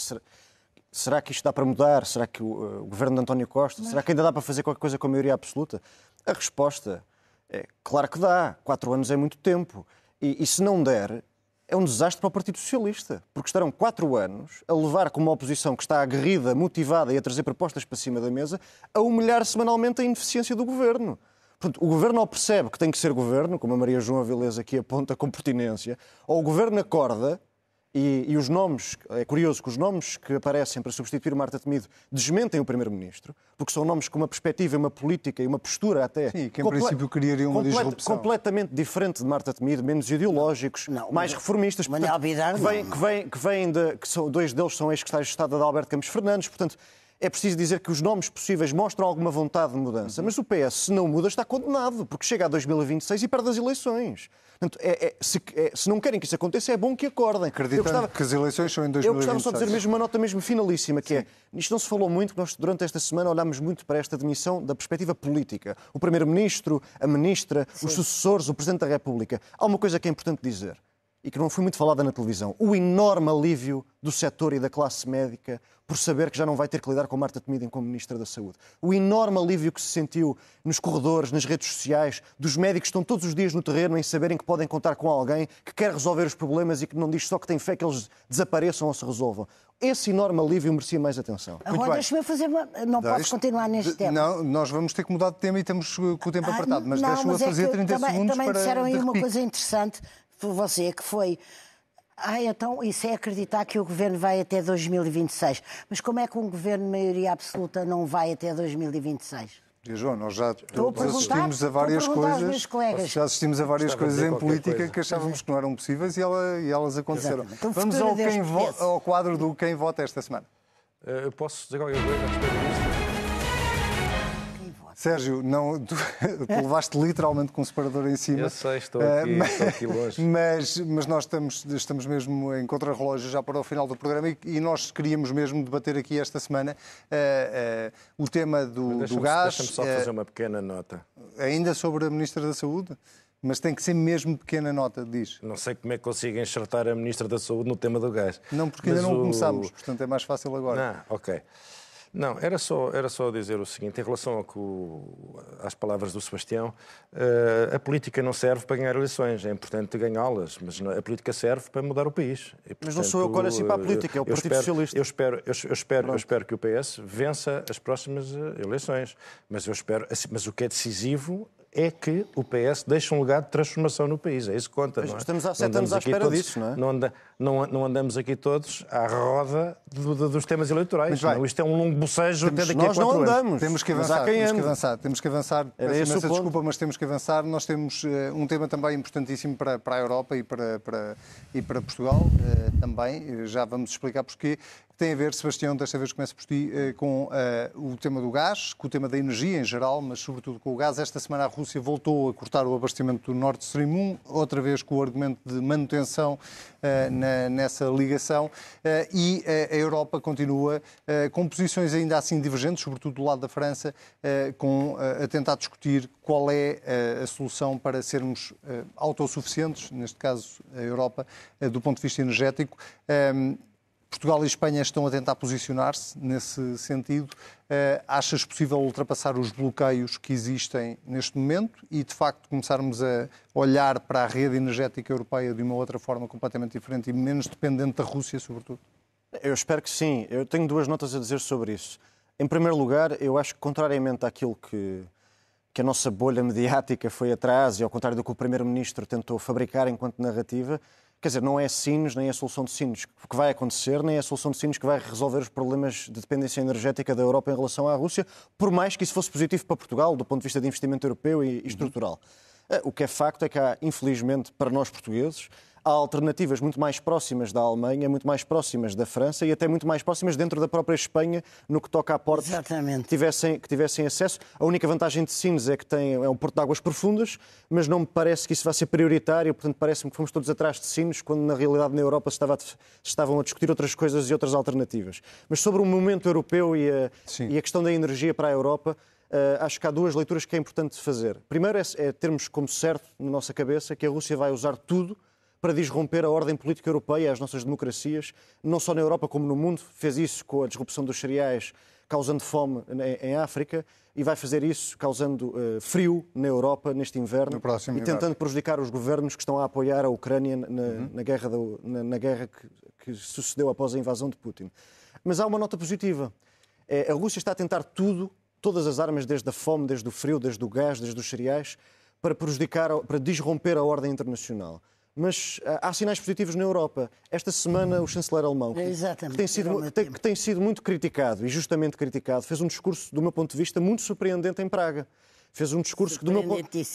será que isto dá para mudar? Será que o, o governo de António Costa, Mas... será que ainda dá para fazer qualquer coisa com a maioria absoluta? A resposta é claro que dá. Quatro anos é muito tempo. E, e se não der, é um desastre para o Partido Socialista, porque estarão quatro anos a levar com uma oposição que está aguerrida, motivada e a trazer propostas para cima da mesa, a humilhar semanalmente a ineficiência do governo. Portanto, o governo ou percebe que tem que ser governo, como a Maria João Avilés aqui aponta com pertinência, ou o governo acorda e, e, os nomes, é curioso que os nomes que aparecem para substituir Marta Temido desmentem o Primeiro-Ministro, porque são nomes com uma perspectiva, uma política e uma postura até. Sim, que em princípio criariam uma complet, disrupção. Completamente diferente de Marta Temido, menos ideológicos, não, mais reformistas. Manuel Bidar, que, vem, que, vem, que vêm de. Que são, dois deles são ex-secretários de Estado de Alberto Campos Fernandes, portanto é preciso dizer que os nomes possíveis mostram alguma vontade de mudança. Mas o PS, se não muda, está condenado, porque chega a 2026 e perde as eleições. Portanto, é, é, se, é, se, não querem que isso aconteça, é bom que acordem. Acreditando gostava, que as eleições são em 2026. Eu gostava só de dizer mesmo uma nota mesmo finalíssima, que Sim. é, isto não se falou muito, nós durante esta semana olhámos muito para esta demissão da perspectiva política. O Primeiro-Ministro, a Ministra, Sim. os sucessores, o Presidente da República. Há uma coisa que é importante dizer e que não foi muito falada na televisão, o enorme alívio do setor e da classe médica por saber que já não vai ter que lidar com Marta Temido como Ministra da Saúde. O enorme alívio que se sentiu nos corredores, nas redes sociais, dos médicos que estão todos os dias no terreno em saberem que podem contar com alguém que quer resolver os problemas e que não diz só que tem fé que eles desapareçam ou se resolvam. Esse enorme alívio merecia mais atenção. Agora, deixa-me fazer uma... Não posso isto... continuar neste tema. Não, nós vamos ter que mudar de tema e temos com o tempo ah, apertado, mas deixa-me é fazer 30 também, segundos também para... Também disseram aí uma coisa interessante por você, que foi ah, então isso é acreditar que o governo vai até 2026. Mas como é que um governo de maioria absoluta não vai até 2026? João, nós já assistimos a várias coisas. Já assistimos a várias coisas em política coisa. que achávamos que não eram possíveis e, ela, e elas aconteceram. Então, Vamos ao, quem ao quadro do quem vota esta semana. Eh, eu posso dizer qualquer coisa a respeito disso? Sérgio, não, tu, tu levaste literalmente com um separador em cima. Eu sei, estou aqui, uh, mas, estou aqui longe. Mas, mas nós estamos, estamos mesmo em contra-relógio já para o final do programa e, e, nós queríamos mesmo debater aqui esta semana uh, uh, o tema do, do gás. Deixa-me só fazer uma pequena nota. Ainda sobre a Ministra da Saúde? Mas tem que ser mesmo pequena nota, diz. Não sei como é que consigo enxertar a Ministra da Saúde no tema do gás. Não, porque ainda não o... começámos, portanto é mais fácil agora. Não, ok. Não, era só, era só dizer o seguinte, em relação às palavras do Sebastião, uh, a política não serve para ganhar eleições, é importante ganhá-las, mas a política serve para mudar o país. E, portanto, mas não sou eu que olho assim para a política, é o Partido espero, Socialista. Eu espero, eu, eu espero, eu espero que o PS vença as próximas eh, eleições, mas eu espero, mas o que é decisivo é que o PS deixa um legado de transformação no país. É isso que conta. Não é? Estamos há sete anos à espera todos, disso, não é? Não, anda, não, não, andamos aqui todos à roda do, do, dos temas eleitorais. Vai, não, isto é um longo bocejo até daqui nós a quatro não andamos. Anos. Temos que avançar. Temos que avançar. Temos que avançar. Era Peço imensa desculpa, mas temos que avançar. Nós temos uh, um tema também importantíssimo para, para a Europa e para, para, e para Portugal uh, também. Já vamos explicar porquê tem a ver, Sebastião, desta vez começo por ti, eh, com uh, o tema do gás, com o tema da energia em geral, mas sobretudo com o gás. Esta semana a Rússia voltou a cortar o abastecimento do Nord Stream 1, outra vez com o argumento de manutenção uh, na, nessa ligação, uh, e a Europa continua com posições ainda assim divergentes, sobretudo do lado da França, com, a tentar discutir qual é a solução para sermos autossuficientes, neste caso a Europa, do ponto de vista energético. Portugal e Espanha estão a tentar posicionar-se nesse sentido. Uh, achas possível ultrapassar os bloqueios que existem neste momento e, de facto, começarmos a olhar para a rede energética europeia de uma outra forma completamente diferente e menos dependente da Rússia, sobretudo? Eu espero que sim. Eu tenho duas notas a dizer sobre isso. Em primeiro lugar, eu acho que, contrariamente àquilo que, que a nossa bolha mediática foi atrás e ao contrário do que o Primeiro-Ministro tentou fabricar enquanto narrativa, Quer dizer, não é sinos, nem é a solução de sinos que vai acontecer, nem é a solução de sinos que vai resolver os problemas de dependência energética da Europa em relação à Rússia, por mais que isso fosse positivo para Portugal, do ponto de vista de investimento europeu e, estrutural. Uhum. O que é facto é que há, infelizmente, para nós portugueses, há alternativas muito mais próximas da Alemanha, muito mais próximas da França e até muito mais próximas dentro da própria Espanha no que toca a portos Exatamente. que tivessem, que tivessem acesso. A única vantagem de Sines é que tem, é um porto de águas profundas, mas não me parece que isso vai ser prioritário, portanto parece-me que fomos todos atrás de Sines, quando na realidade na Europa se, estava, se estavam a discutir outras coisas e outras alternativas. Mas sobre o momento europeu e a, e a questão da energia para a Europa, acho que há duas leituras que é importante fazer. Primeiro é, é, termos como certo na nossa cabeça que a Rússia vai usar tudo para disromper a ordem política europeia as nossas democracias, não só na Europa como no mundo. Fez isso com a disrupção dos cereais, causando fome em, África, e vai fazer isso causando uh, frio na Europa neste inverno no e tentando prejudicar os governos que estão a apoiar a Ucrânia na, uhum. na guerra, na, na guerra que, que sucedeu após a invasão de Putin. Mas há uma nota positiva. É, a Rússia está a tentar tudo todas as armas, desde a fome, desde o frio, desde o gás, desde os cereais, para prejudicar, para disromper a ordem internacional. Mas ah, há sinais positivos na Europa. Esta semana, o chanceler alemão, que, que, tem sido, tem, que tem sido muito criticado, e justamente criticado, fez um discurso, do meu ponto de vista, muito surpreendente em Praga. Fez um discurso que, do meu,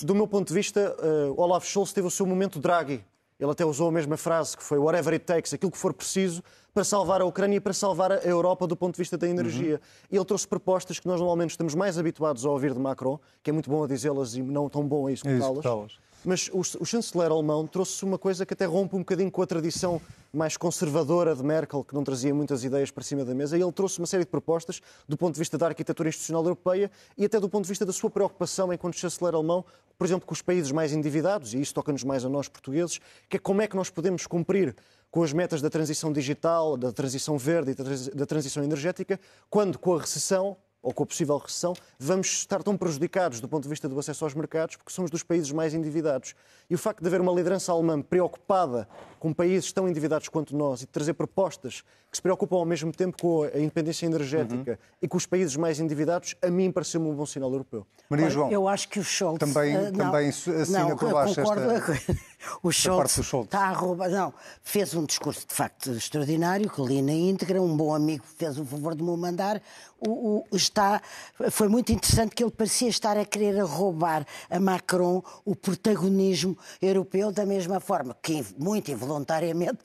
do meu ponto de vista, uh, Olaf Scholz teve o seu momento Draghi. Ele até usou a mesma frase, que foi whatever it takes, aquilo que for preciso para salvar a Ucrânia e para salvar a Europa do ponto de vista da energia. Uhum. E ele trouxe propostas que nós normalmente estamos mais habituados a ouvir de Macron, que é muito bom a dizê-las e não tão bom a executá-las. Mas o, o chanceler alemão trouxe uma coisa que até rompe um bocadinho com a tradição mais conservadora de Merkel, que não trazia muitas ideias para cima da mesa, e ele trouxe uma série de propostas do ponto de vista da arquitetura institucional europeia e até do ponto de vista da sua preocupação enquanto chanceler alemão, por exemplo, com os países mais endividados, e isso toca-nos mais a nós portugueses, que é como é que nós podemos cumprir com as metas da transição digital, da transição verde e da transição energética, quando com a recessão ou com a possível recessão, vamos estar tão prejudicados do ponto de vista do acesso aos mercados, porque somos dos países mais endividados. E o facto de haver uma liderança alemã preocupada com países tão endividados quanto nós e de trazer propostas que se preocupam ao mesmo tempo com a independência energética uhum. e com os países mais endividados, a mim pareceu-me um bom sinal europeu. Maria João, eu acho que o Scholz... Também, uh, também assina não, por baixo concordo, esta... O Scholz, Scholz está a roubar... Não, fez um discurso de facto extraordinário, que li na íntegra, um bom amigo fez o favor de me mandar. O, o, está, foi muito interessante que ele parecia estar a querer roubar a Macron o protagonismo europeu da mesma forma que, muito involuntariamente,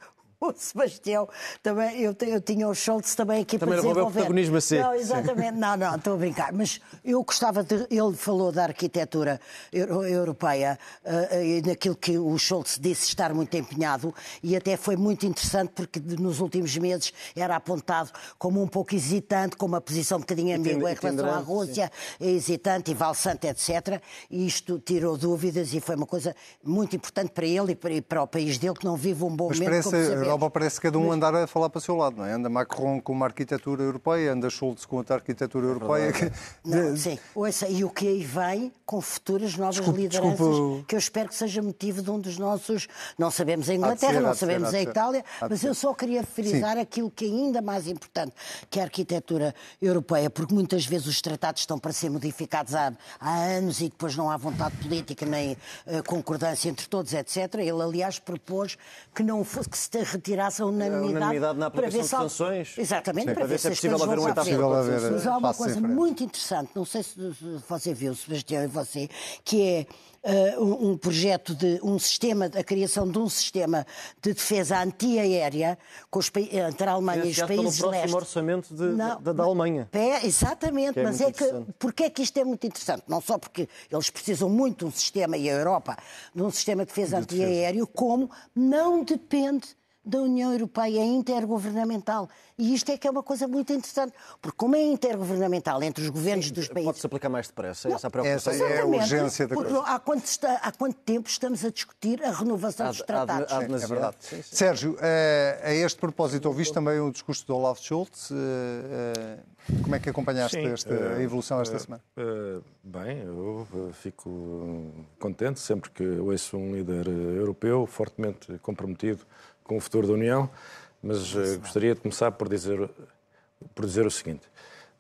o Sebastião, também, eu, eu tinha o Schultz também aqui também para desenvolver. Também protagonismo assim. Não, exatamente, não, não, estou a brincar, mas eu gostava de, ele falou da arquitetura europeia uh, e naquilo que o Schultz disse estar muito empenhado e até foi muito interessante porque nos últimos meses era apontado como um pouco hesitante, com uma posição um bocadinho ambígua em relação à Rússia, sim. hesitante e valsante, etc. E isto tirou dúvidas e foi uma coisa muito importante para ele e para, e para o país dele que não vive um bom mas momento, como sabemos. Europa parece cada um andar a falar para o seu lado, não é? Anda Macron com uma arquitetura europeia, anda Schultz com outra arquitetura europeia. Não, sim, Ouça, e o que aí vem com futuras novas desculpe, lideranças, desculpe. que eu espero que seja motivo de um dos nossos. Não sabemos a Inglaterra, ser, não sabemos ser, a Itália, mas eu só queria frisar sim. aquilo que é ainda mais importante, que é a arquitetura europeia, porque muitas vezes os tratados estão para ser modificados há, há anos e depois não há vontade política nem uh, concordância entre todos, etc. Ele, aliás, propôs que não fosse que se retirasse a unanimidade, a unanimidade na para ver se... sanções. Exatamente, para, para, ver se é possível haver um etapa. Mas há uma coisa muito interessante, não sei se você viu, Sebastião e você, que é uh, um projeto de um sistema, a criação de um sistema de defesa antiaérea com os, entre a Alemanha e os países leste. próximo orçamento de, não, da, da, Alemanha. É, exatamente, é mas é que porque é que isto é muito interessante? Não só porque eles precisam muito de um sistema, e a Europa, de um sistema de defesa de antiaéreo, defesa. como não depende da União Europeia é intergovernamental. E isto é que é uma coisa muito interessante, porque como é intergovernamental entre os governos Sim, dos países... Pode-se aplicar mais depressa, é essa a preocupação. Essa é a urgência da coisa. Há quanto, está, há quanto, tempo estamos a discutir a renovação dos tratados? Há, há, há é verdade. Sim, sim. Sérgio, eh, a este propósito, ouviste também o discurso do Olaf Scholz. Eh, eh, como é que acompanhaste sim, esta evolução esta semana? bem, eu fico contente sempre que ouço um líder europeu fortemente comprometido com o futuro da União, mas uh, gostaria de começar por dizer, por dizer o seguinte.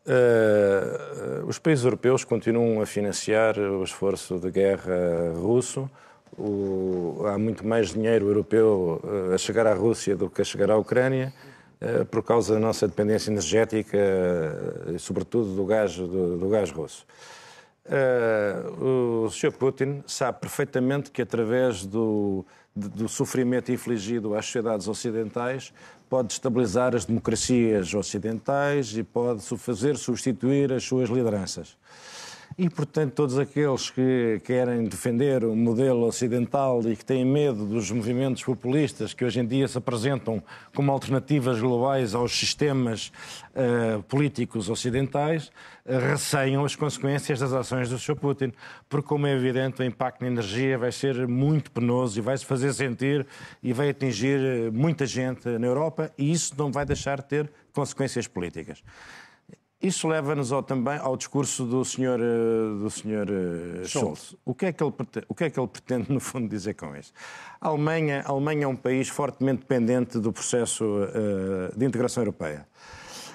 Uh, os países europeus continuam a financiar o esforço de guerra russo. O, há muito mais dinheiro europeu uh, a chegar à Rússia do que a chegar à Ucrânia, por causa da nossa dependência energética, sobretudo do gás, do, do gás russo. Uh, o Sr. Putin sabe perfeitamente que através do, do sofrimento infligido às sociedades ocidentais pode destabilizar as democracias ocidentais e pode fazer substituir as suas lideranças. E, portanto, todos aqueles que querem defender o modelo ocidental e que têm medo dos movimentos populistas que hoje em dia se apresentam como alternativas globais aos sistemas uh, políticos ocidentais, uh, receiam as consequências das ações do Sr. Putin. Porque, como é evidente, o impacto na energia vai ser muito penoso e vai se fazer sentir e vai atingir eh, muita gente na Europa e isso não vai deixar de ter consequências políticas. Isso leva-nos também ao discurso do Sr. Eh, do senhor eh, Scholz. O que, é que ele, o que é que ele pretende, no fundo, dizer com isso? A Alemanha, a Alemanha é um país fortemente dependente do processo uh, de integração europeia.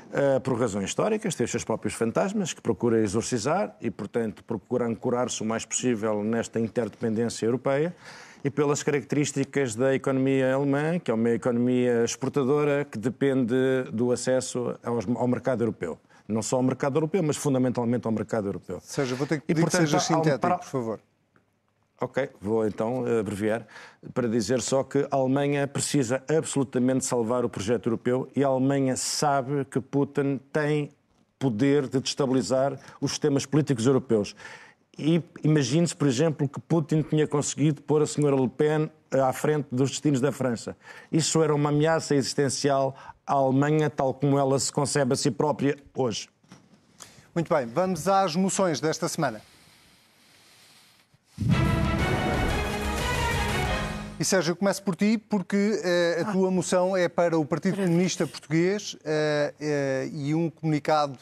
Uh, por razões históricas, tem os seus próprios fantasmas que procura exorcizar e, portanto, procura ancorar-se o mais possível nesta interdependência europeia e pelas características da economia alemã, que é uma economia exportadora que depende do acesso ao mercado europeu não só ao mercado europeu, mas fundamentalmente ao mercado europeu. Seja, vou ter que pedir e, portanto, que seja sintético, para... por favor. Ok, vou então abreviar para dizer só que a Alemanha precisa absolutamente salvar o projeto europeu e a Alemanha sabe que Putin tem poder de destabilizar os sistemas políticos europeus. E imagine-se, por exemplo, que Putin tinha conseguido pôr a senhora Le Pen à frente dos destinos da França. Isso era uma ameaça existencial à Alemanha, tal como ela se concebe a si própria hoje. Muito bem, vamos às moções desta semana. E Sérgio, eu começo por ti, porque uh, a tua moção é para o Partido Comunista Português uh, uh, e um comunicado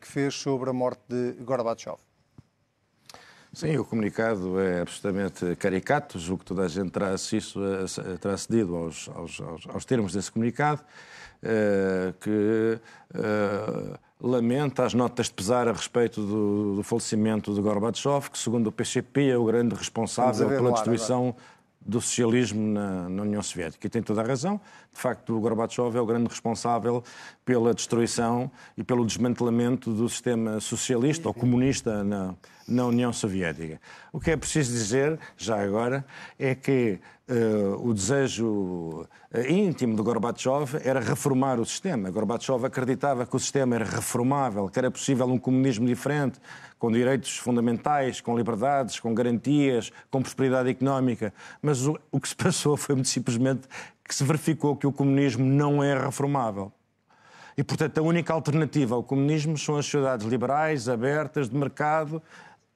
que fez sobre a morte de Gorbachev. Sim, o comunicado é absolutamente caricato, julgo que toda a gente terá, isso, terá cedido aos, aos, aos, aos termos desse comunicado, que eh, lamenta as notas de pesar a respeito do, do falecimento de Gorbachev, que, segundo o PCP, é o grande responsável pela destruição do socialismo na, na, União Soviética. E tem toda a razão. De facto, o Gorbachev é o grande responsável pela destruição e pelo desmantelamento do sistema socialista ou comunista na, na União Soviética. O que é preciso dizer, já agora, é que uh, o desejo eh, íntimo de Gorbachev era reformar o sistema. Gorbachev acreditava que o sistema era reformável, que era possível um comunismo diferente, com direitos fundamentais, com liberdades, com garantias, com prosperidade económica. Mas o, o que se passou foi muito simplesmente que se verificou que o comunismo não é reformável. E, portanto, a única alternativa ao comunismo são as sociedades liberais, abertas, de mercado,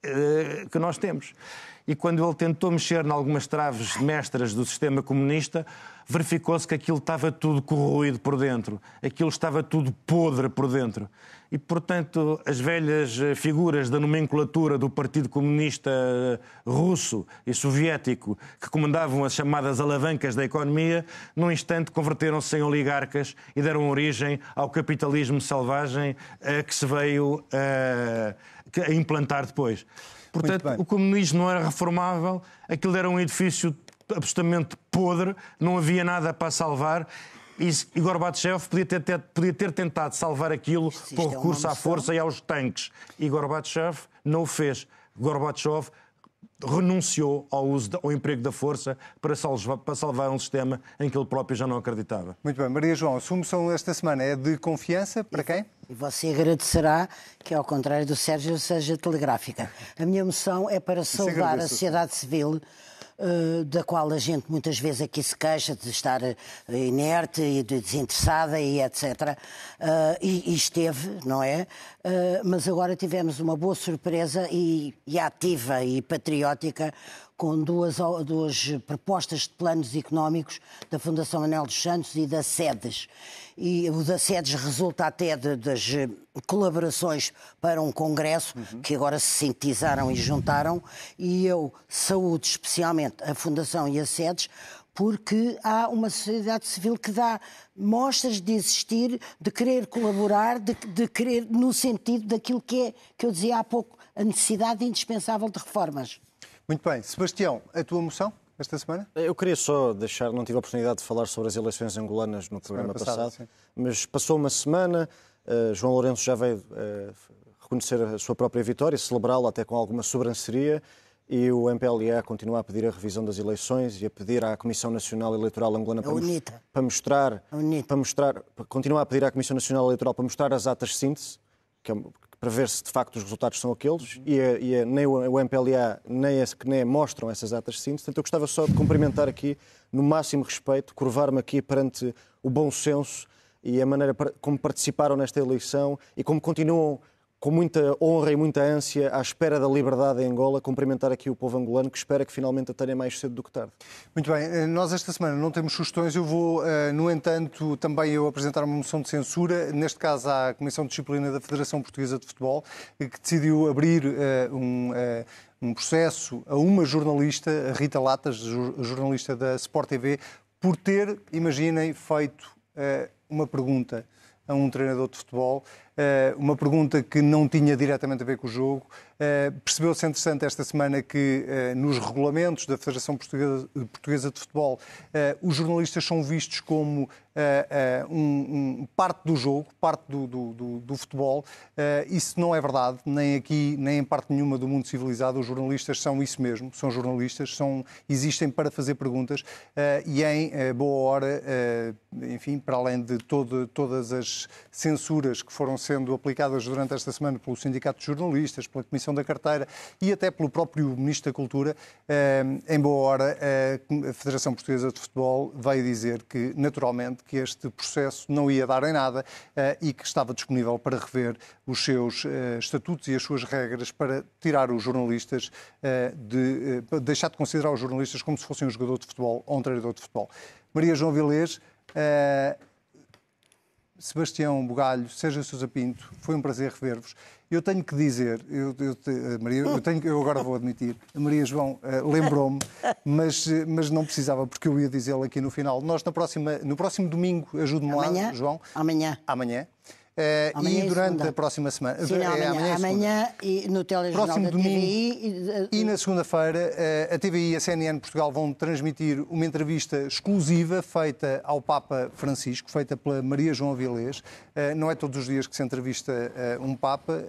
eh, que nós temos. E quando ele tentou mexer em algumas traves mestras do sistema comunista, verificou-se que aquilo estava tudo corroído por dentro, aquilo estava tudo podre por dentro. E, portanto, as velhas eh, figuras da nomenclatura do Partido Comunista eh, Russo e Soviético, que comandavam as chamadas alavancas da economia, num instante converteram-se em oligarcas e deram origem ao capitalismo selvagem eh, que se veio a implantar depois. Portanto, o comunismo não era reformável, aquilo era um edifício absolutamente podre, não havia nada para salvar e, Gorbachev podia ter, ter, podia ter tentado salvar aquilo com é recurso à força e aos tanques. E Gorbachev não o fez. Gorbachev renunciou ao uso ao emprego da força para salvar, para salvar um sistema em que ele próprio já não acreditava. Muito bem. Maria João, a sua moção esta semana é de confiança para quem? E você agradecerá que, ao contrário do Sérgio, seja telegráfica. A minha moção é para saudar a sociedade civil eh, da qual a gente muitas vezes aqui se queixa de estar eh, inerte e desinteressada e etc. Eh, e, e esteve, não é? Mas agora tivemos uma boa surpresa e, e ativa e patriótica com duas, duas propostas de planos económicos da Fundação Anel dos Santos e da SEDES. E o da SEDES resulta até de, das colaborações para um congresso, uhum. que agora se sintetizaram e juntaram, e eu saúdo especialmente a Fundação e a SEDES, porque há uma sociedade civil que dá mostras de existir, de querer colaborar, de, de querer no sentido daquilo que é, que eu dizia há pouco, a necessidade indispensável de reformas. Muito bem. Sebastião, a tua moção esta semana? Eu queria só deixar, não tive a oportunidade de falar sobre as eleições angolanas no programa passado, passado mas passou uma semana, uh, João Lourenço já veio uh, reconhecer a sua própria vitória, celebrá-la até com alguma sobranceria e o MPLA continua a pedir a revisão das eleições e a pedir à Comissão Nacional Eleitoral Angolana para, para, mostrar, para mostrar, continua a pedir à Comissão Nacional Eleitoral para mostrar as atas de síntese, que é, para ver se de facto os resultados são aqueles, e, a, e a, nem o, MPLA nem a CNE mostram essas atas de síntese. Portanto, eu gostava só de cumprimentar aqui, no máximo respeito, curvar-me aqui perante o bom senso e a maneira como participaram nesta eleição e como continuam com muita honra e muita ânsia, à espera da liberdade em Angola, cumprimentar aqui o povo angolano que espera que finalmente a tenha mais cedo do que tarde. Muito bem, eh, nós esta semana não temos sugestões, eu vou, eh, no entanto, também eu apresentar uma moção de censura, neste caso à Comissão de Disciplina da Federação Portuguesa de Futebol, que decidiu abrir eh, um, um processo a uma jornalista, a Rita Latas, jornalista da Sport TV, por ter, imaginem, feito uma pergunta a um treinador de futebol eh, uma pergunta que não tinha diretamente a ver com o jogo. Eh, percebeu-se interessante esta semana que eh, nos regulamentos da Federação Portuguesa de Futebol os jornalistas são vistos como um, parte do jogo, parte do, do, do futebol. Isso não é verdade, nem aqui, nem em parte nenhuma do mundo civilizado. Os jornalistas são isso mesmo, são jornalistas, são, existem para fazer perguntas e em boa hora, enfim, para além de todo, todas as censuras que foram sendo aplicadas durante esta semana pelo Sindicato de Jornalistas, pela Comissão da Carteira e até pelo próprio Ministro da Cultura, eh, em boa hora, eh, a Federação Portuguesa de Futebol veio dizer que, naturalmente, que este processo não ia dar em nada eh, e que estava disponível para rever os seus estatutos e as suas regras para tirar os jornalistas de. deixar de considerar os jornalistas como se fossem um jogador de futebol ou um treinador de futebol. Maria João Vilês, Sebastião Bugalho, Sérgio Sousa Pinto, foi um prazer rever-vos. Eu tenho que dizer, eu, eu, Maria, eu, tenho, eu agora vou admitir, a Maria João uh, lembrou-me, mas, mas não precisava, porque eu ia dizê-lo aqui no final. Nós, na próxima, no próximo domingo, ajude-me lá, João. Amanhã. Amanhã. Uh, e é durante a próxima semana. Sim, não, amanhã, é amanhã, é amanhã e no telejornal Próximo da domingo, TVI. E, e na segunda-feira, uh, a TVI e a CNN Portugal vão transmitir uma entrevista exclusiva feita ao Papa Francisco, feita pela Maria João Avilés. Uh, não é todos os dias que se entrevista um Papa.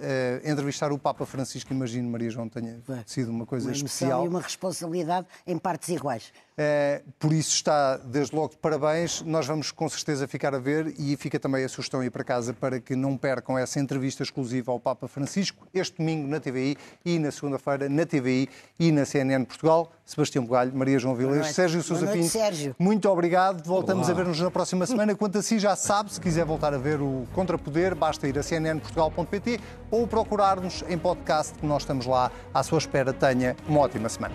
entrevistar o Papa Francisco, imagino, Maria João, tenha sido uma coisa uma especial. E uma responsabilidade em partes iguais. Uh, por isso está, desde logo, de parabéns. Nós vamos com certeza ficar a ver e fica também a sugestão ir para casa para que não percam essa entrevista exclusiva ao Papa Francisco, este domingo na TVI e na segunda-feira na TVI e na CNN Portugal. Sebastião Bugalho, Maria João Vilês, Sérgio Sousa Pinto. Sérgio. Muito obrigado. Voltamos Olá. a ver-nos na próxima semana. Quanto a si, já sabe, se quiser voltar a ver o Contrapoder, basta ir a cnnportugal.pt ou procurar-nos em podcast, que nós estamos lá à sua espera. Tenha uma ótima semana.